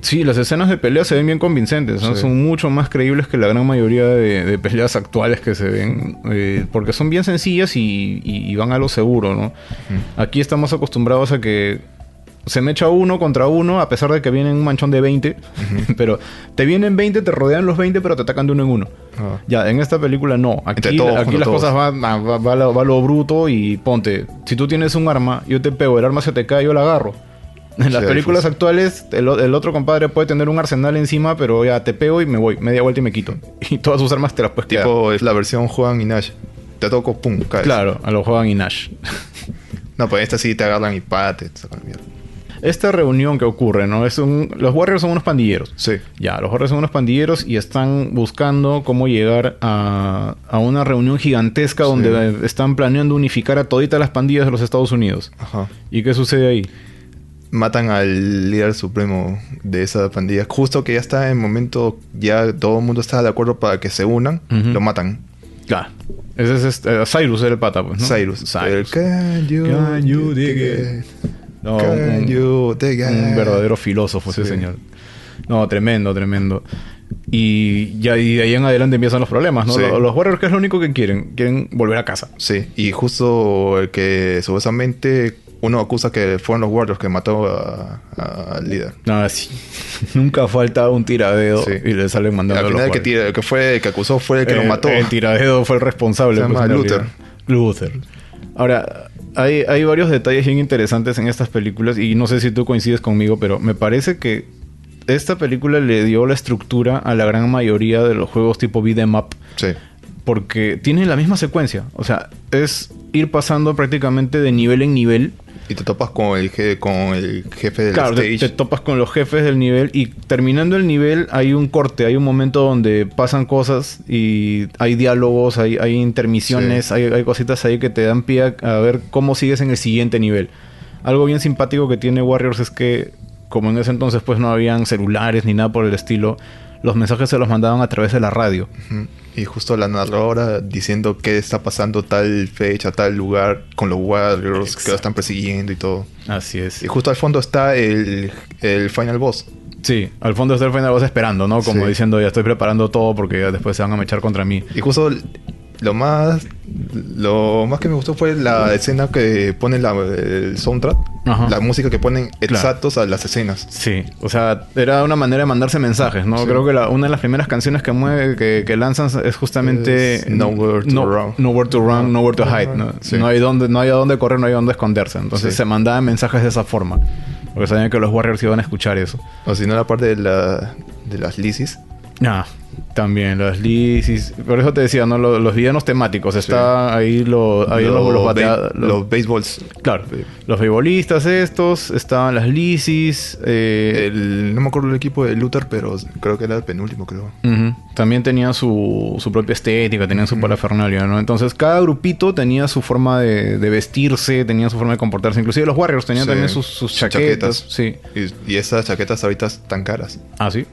Sí, las escenas de pelea se ven bien convincentes, son mucho más creíbles que la gran mayoría de, peleas actuales que se ven, eh, porque son bien sencillas y, van a lo seguro, ¿no? Aquí estamos acostumbrados a que se me echa uno contra uno, a pesar de que vienen un manchón de 20, *laughs* pero te vienen 20, te rodean los 20, pero te atacan de uno en uno. Ah. Ya, en esta película no. Aquí, aquí las cosas van va, va, va, lo bruto y ponte, si tú tienes un arma, yo te pego, el arma se te cae, yo la agarro. En las películas actuales, el, otro compadre puede tener un arsenal encima, pero ya te pego y me voy, media vuelta y me quito. *laughs* Y todas sus armas te las puedes Tipo, es la versión Juan y Nash. Te toco, pum, caes. Claro, a los Juan y Nash. *laughs* no, pues esta sí te agarran y pate, Esta reunión que ocurre, ¿no? Es un, los Warriors son unos pandilleros. Sí. Ya, los Warriors son unos pandilleros y están buscando cómo llegar a, a una reunión gigantesca donde están planeando unificar a toditas las pandillas de los Estados Unidos. Ajá. ¿Y qué sucede ahí? Matan al líder supremo de esa pandilla. Justo que ya está en el momento, ya todo el mundo está de acuerdo para que se unan, lo matan. Claro. Ese es este, Cyrus el pata, pues, ¿no? Cyrus. Cyrus. can you, can you dig it? No, un, you dig it? un, verdadero filósofo ese señor. No, tremendo, tremendo. Y ya y de ahí en adelante empiezan los problemas, ¿no? Los Warriors, ¿qué es lo único que quieren? Quieren volver a casa. Sí, y justo el que supuestamente uno acusa que fueron los Warriors que mató al líder. Ah, sí. *laughs* Nunca falta un tiradeo y le salen mandando Al final el que, el que, fue, que acusó fue el que lo mató. El tiradeo fue el responsable. Se llama pues, Luther. Luther. Ahora, hay, hay varios detalles bien interesantes en estas películas y no sé si tú coincides conmigo, pero me parece que esta película le dio la estructura a la gran mayoría de los juegos tipo beat'em up. Sí. Porque tienen la misma secuencia. O sea, es ir pasando prácticamente de nivel en nivel y te topas con el, con el jefe del claro, stage. Te, topas con los jefes del nivel y terminando el nivel hay un corte, hay un momento donde pasan cosas y hay diálogos, hay, hay intermisiones, hay, hay, cositas ahí que te dan pie a, ver cómo sigues en el siguiente nivel. Algo bien simpático que tiene Warriors es que como en ese entonces pues no habían celulares ni nada por el estilo, los mensajes se los mandaban a través de la radio. Y justo la narradora diciendo qué está pasando tal fecha, tal lugar, con los Warriors que lo están persiguiendo y todo. Así es. Y justo al fondo está el, Final Boss. Sí, al fondo está el Final Boss esperando, ¿no? Como diciendo, ya estoy preparando todo porque después se van a mechar contra mí. Y justo lo más lo más que me gustó fue la escena que pone la, el soundtrack, la música que ponen exactos a las escenas. Sí, o sea, era una manera de mandarse mensajes, ¿no? Creo que una de las primeras canciones que mueve, que, lanzan es justamente Nowhere to Run. Nowhere to Run, Nowhere to Hide, ¿no? No hay donde, no hay a dónde correr, no hay a dónde esconderse. Entonces se mandaban mensajes de esa forma. Porque sabían que los Warriors iban a escuchar eso. O si no, la parte de, la, de las Lisis. Ah, también, las lisis. Por eso te decía, ¿no? Los, villanos temáticos. Está ahí lo, los, los, los, baseballs. Claro. Los beisbolistas estos. Estaban las lisis. Eh, no me acuerdo el equipo de Luther, pero creo que era el penúltimo, creo. También tenían su, su, propia estética, tenían su parafernalia, ¿no? Entonces, cada grupito tenía su forma de, vestirse, tenía su forma de comportarse. Inclusive los Warriors tenían también sus, chaquetas. Sí. Y, y esas chaquetas ahorita están caras. Ah, sí.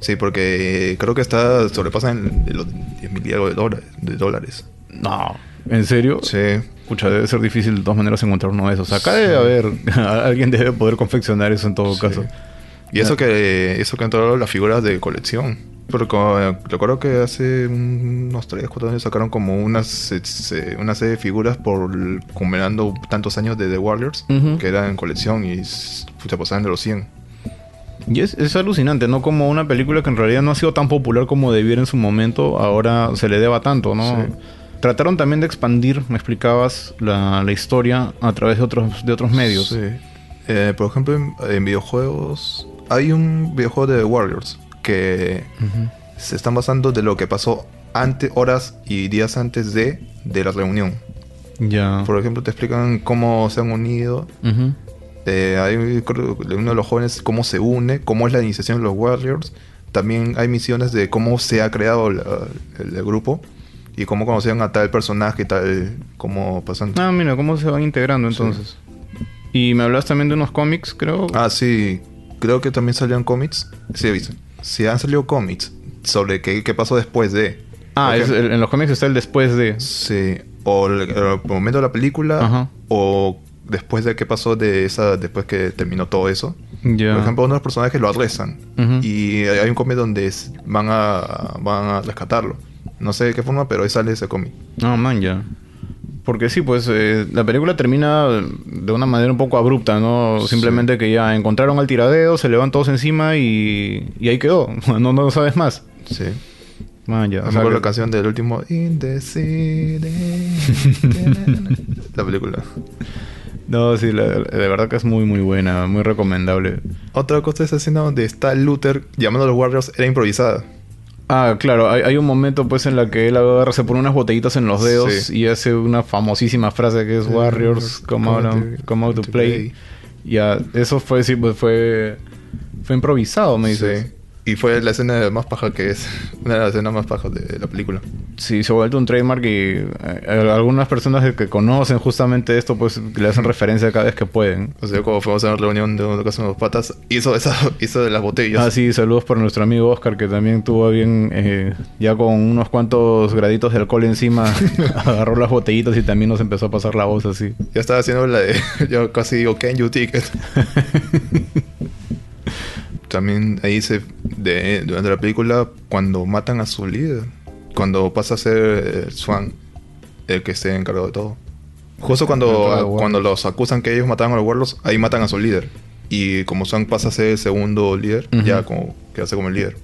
Sí, porque creo que está sobrepasan los 10 mil de dólares. No, ¿en serio? Sí. Pucha, debe ser difícil de todas maneras encontrar uno de esos. Acá debe haber, *laughs* alguien debe poder confeccionar eso en todo caso. Y eso que eso que han entrado las figuras de colección. Porque recuerdo que hace unos 3, 4 años sacaron como unas, una serie de figuras por combinando tantos años de The Warriors, que eran en colección y pucha, pasaban de los 100. Y es, alucinante, ¿no? Como una película que en realidad no ha sido tan popular como debiera en su momento, ahora se le deba tanto, ¿no? Trataron también de expandir, me explicabas, la, historia a través de otros, de otros medios. Sí. Eh, por ejemplo, en, videojuegos, hay un videojuego de Warriors que se están basando de lo que pasó antes, horas y días antes de, de la reunión. Ya. Por ejemplo, te explican cómo se han unido. Eh, hay uno de los jóvenes cómo se une, cómo es la iniciación de los Warriors. También hay misiones de cómo se ha creado el, grupo y cómo conocieron a tal personaje y tal, cómo pasan. Ah, mira, cómo se van integrando entonces. Y me hablas también de unos cómics, creo. Ah, sí, creo que también salieron cómics. Sí, he visto. Sí, han salido cómics sobre qué, qué pasó después de. Ah, en los cómics está el después de. Sí, o el, el momento de la película, Ajá. o después de qué pasó de esa, después que terminó todo eso. Por ejemplo, uno de los personajes lo arrestan. Y hay un cómic donde van a, van a rescatarlo. No sé de qué forma, pero ahí sale ese cómic. No, man, ya. Porque sí, pues eh, la película termina de una manera un poco abrupta, ¿no? Simplemente que ya encontraron al tiradeo, se le van todos encima y, y ahí quedó. *laughs* no, no sabes más. Sí. Man, ya. Me acuerdo la canción del último In the *laughs* la película. No, sí, de verdad que es muy, muy buena, muy recomendable. Otra cosa es esa escena donde está Luther llamando a los Warriors era improvisada. Ah, claro, hay, un momento pues en la que él agarra, se pone unas botellitas en los dedos y hace una famosísima frase que es Warriors come, out, to, play. Ya, eso fue, sí, pues fue, fue improvisado, me dice. Y fue la escena más paja que es. Una de las escenas más pajas de la película. Sí, se ha vuelto un trademark y eh, algunas personas que conocen justamente esto, pues le hacen referencia cada vez que pueden. O sea, cuando fuimos a una reunión de casa de los patas, hizo, esa, *laughs* hizo de las botellas. Ah, sí, saludos por nuestro amigo Oscar, que también tuvo bien, eh, ya con unos cuantos graditos de alcohol encima, *laughs* agarró las botellitas y también nos empezó a pasar la voz así. Ya estaba haciendo la de, *laughs* yo casi digo, can you ticket? También ahí se de, durante la película cuando matan a su líder cuando pasa a ser eh, Swan el que esté encargado de todo. Justo cuando cuando los acusan que ellos mataron a los Warlords ahí matan a su líder. Y como Swan pasa a ser el segundo líder ya como que hace como el líder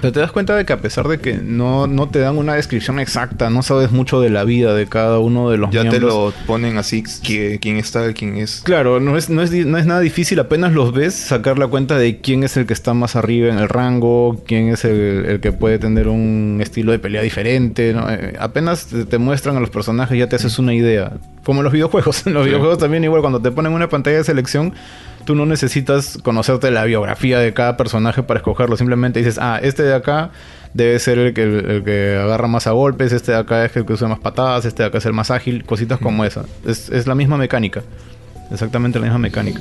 pero te das cuenta de que a pesar de que no, no te dan una descripción exacta, no sabes mucho de la vida de cada uno de los ya miembros. Ya te lo ponen así, quién está, quién es. Claro, no es, no, es, no es nada difícil, apenas los ves, sacar la cuenta de quién es el que está más arriba en el rango, quién es el, que puede tener un estilo de pelea diferente. Eh, apenas te, muestran a los personajes, ya te haces una idea. Como *laughs* en los videojuegos. En los videojuegos también igual, cuando te ponen una pantalla de selección tú no necesitas conocerte la biografía de cada personaje para escogerlo. Simplemente dices, ah, este de acá debe ser el que, el, que agarra más a golpes, este de acá es el que usa más patadas, este de acá es el más ágil, cositas como esa. Es, la misma mecánica. Exactamente la misma mecánica.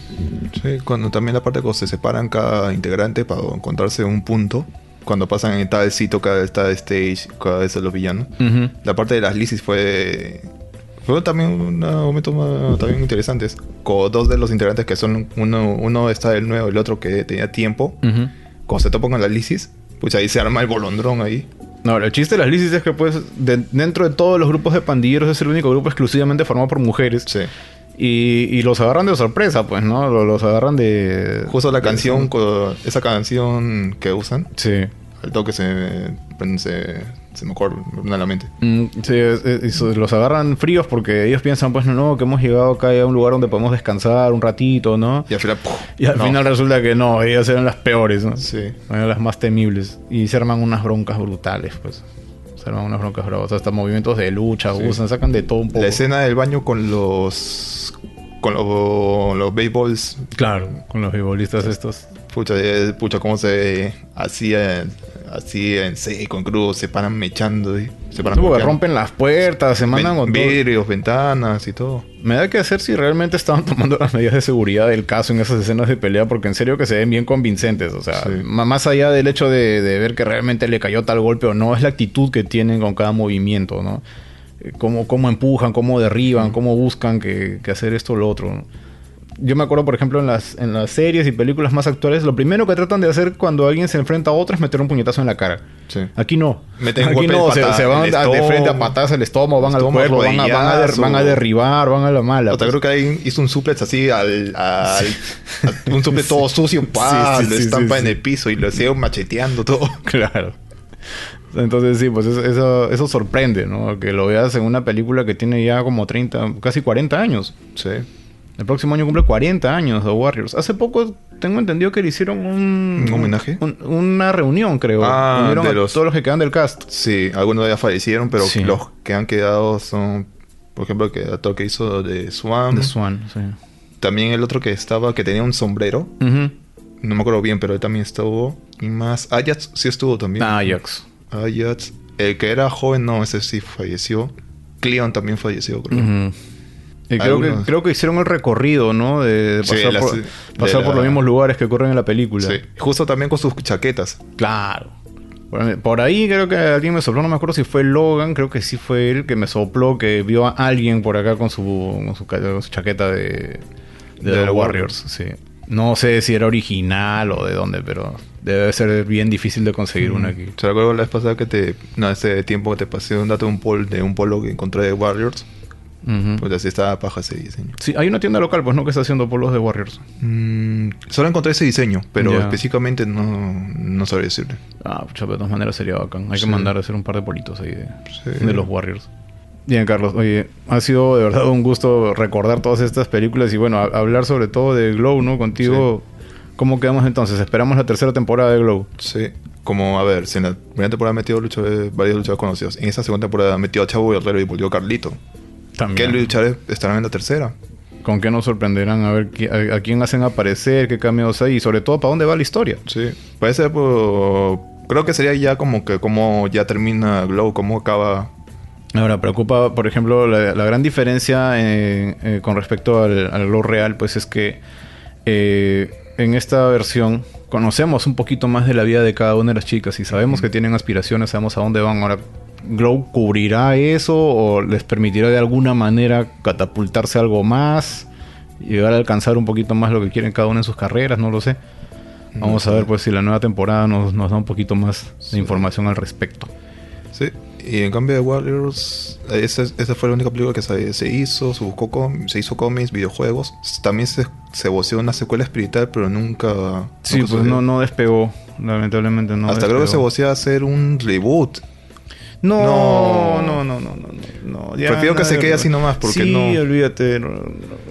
Sí, cuando también la parte cuando se separan cada integrante para encontrarse un punto cuando pasan en tal sitio, cada, stage, cada vez los villanos. La parte de las lisis fue fue también un momento también interesantes. Con dos de los integrantes que son uno, uno está el nuevo y el otro que tenía tiempo. Cuando se topan con la lisis, pues ahí se arma el bolondrón ahí. No, el chiste de las lisis es que pues dentro de todos los grupos de pandilleros es el único grupo exclusivamente formado por mujeres. Sí. Y, los agarran de sorpresa, pues, ¿no? Los, agarran de... Justo la canción, esa canción que usan. Sí. Al toque se, se, se me acuerda, me la mente. Mm, sí, los agarran fríos porque ellos piensan, pues, no, no, que hemos llegado acá a un lugar donde podemos descansar un ratito, ¿no? Y al final, y al final resulta que no, ellas eran las peores, ¿no? Sí. Eran las más temibles. Y se arman unas broncas brutales, pues. Se arman unas broncas bravas. Hasta movimientos de lucha, usan, sacan de todo un poco. La escena del baño con los con los, los baseballs. Claro, con los beisbolistas estos. Pucha, eh, pucha, cómo se hacía así en seco, en crudo, se paran mechando. Se paran rompen las puertas, se mandan vidrios, ventanas y todo. Me da que hacer si realmente estaban *laughs* tomando las medidas de seguridad del caso en esas escenas de pelea, porque en serio que se ven bien convincentes. O sea, más allá del hecho de, de ver que realmente le cayó tal golpe o no, es la actitud que tienen con cada movimiento, ¿no? cómo, cómo empujan, cómo derriban, cómo buscan que, hacer esto o lo otro. Yo me acuerdo, por ejemplo, en las, en las series y películas más actuales, lo primero que tratan de hacer cuando alguien se enfrenta a otro es meter un puñetazo en la cara. Aquí no. Aquí no, se, van de frente a patadas al estómago, van al cuerpo, van a, van, a derribar, van a la mala. Pues. creo que ahí hizo un suplex así al, un suplex *laughs* todo sucio, pa, lo estampa en el piso y lo sigue macheteando todo. *laughs* Claro. Entonces sí, pues eso, eso, sorprende, ¿no? Que lo veas en una película que tiene ya como 30, casi 40 años. Sí. El próximo año cumple 40 años de Warriors. Hace poco tengo entendido que le hicieron un... ¿Un homenaje? una reunión, creo. Ah, de los... todos los que quedan del cast. Sí, algunos ya fallecieron, pero los que han quedado son... Por ejemplo, el actor que hizo de Swan. De Swan, sí. También el otro que estaba, que tenía un sombrero. No me acuerdo bien, pero él también estuvo. Y más... Ajax sí estuvo también. Ah, Ajax. Ajax. El que era joven, no, ese sí falleció. Cleon también falleció, creo. Creo, que, creo que hicieron el recorrido, ¿no? De, pasar, por, pasar por, los mismos lugares que ocurren en la película. Sí. Justo también con sus chaquetas. Claro. Por ahí creo que alguien me sopló, no me acuerdo si fue Logan, creo que sí fue él que me sopló, que vio a alguien por acá con su, con su, chaqueta de, de, Warriors. Sí. No sé si era original o de dónde, pero debe ser bien difícil de conseguir una aquí. ¿Te acuerdas la vez pasada que te... No, ese tiempo que te pasé un dato de un, de un polo que encontré de Warriors? Pues así estaba paja ese diseño. Sí, hay una tienda local, pues no, que está haciendo polos de Warriors. Mm, solo encontré ese diseño, pero específicamente no, no sabría decirle. Ah, pucha, de todas maneras sería bacán. Hay que mandar a hacer un par de politos ahí de, de los Warriors. Bien, Carlos. Oye, ha sido de verdad un gusto recordar todas estas películas y bueno, hablar sobre todo de Glow, ¿no? Contigo, ¿cómo quedamos entonces? ¿Esperamos la tercera temporada de Glow? Sí. Como, a ver, si en la primera temporada metió luchadores, varios luchadores conocidos. En esa segunda temporada metió a Chavo Guerrero y volvió Carlito. También. ¿Qué luchadores estarán en la tercera? ¿Con qué nos sorprenderán? A ver a, quién hacen aparecer, qué cambios hay y sobre todo para dónde va la historia. Sí. Puede ser por... Creo que sería ya como que cómo ya termina Glow, cómo acaba Ahora, preocupa, por ejemplo, la, gran diferencia eh, con respecto al, Glow real, pues es que eh, en esta versión conocemos un poquito más de la vida de cada una de las chicas y sabemos que tienen aspiraciones, sabemos a dónde van. Ahora, Glow cubrirá eso o les permitirá de alguna manera catapultarse algo más, llegar a alcanzar un poquito más lo que quieren cada una en sus carreras, no lo sé. Vamos a ver pues si la nueva temporada nos, da un poquito más de información al respecto. Sí, y en cambio de Warriors, esa, esa fue la única película que se, se hizo, se buscó se hizo cómics, videojuegos. También se, se voció una secuela espiritual, pero nunca... Sí, pues no, no despegó, lamentablemente no. Hasta creo que se voció a hacer un reboot no, no, no, no, no, no. Prefiero que se quede así nomás, porque sí, no. olvídate.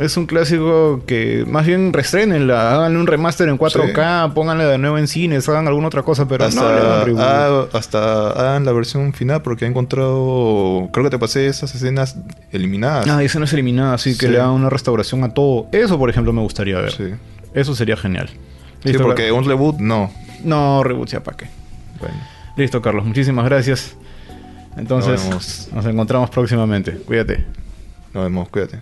Es un clásico que más bien restrenenla, háganle un remaster en 4K, pónganle de nuevo en cines, hagan alguna otra cosa, pero hasta, no hasta hagan la versión final, porque he encontrado. Creo que te pasé esas escenas eliminadas. Ah, escenas eliminadas, sí, que le hagan una restauración a todo. Eso, por ejemplo, me gustaría ver. Sí. Eso sería genial. sí, porque un reboot no. No, reboot ya para qué. Bueno. Listo, Carlos. Muchísimas gracias. Entonces, nos, encontramos próximamente. Cuídate. Nos vemos, cuídate.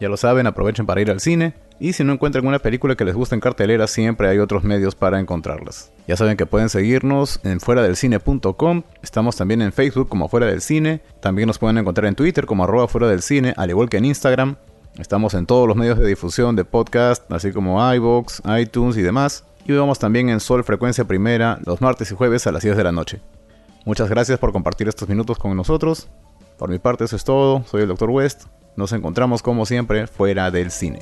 Ya lo saben, aprovechen para ir al cine. Y si no encuentran una película que les guste en cartelera, siempre hay otros medios para encontrarlas. Ya saben que pueden seguirnos en fuera del cine.com. Estamos también en Facebook como Fuera del Cine. También nos pueden encontrar en Twitter como arroba fuera del cine, al igual que en Instagram. Estamos en todos los medios de difusión de podcast, así como iVoox, iTunes y demás. Y vamos también en Sol Frecuencia Primera los martes y jueves a las 10 de la noche. Muchas gracias por compartir estos minutos con nosotros. Por mi parte eso es todo. Soy el Dr. West. Nos encontramos como siempre fuera del cine.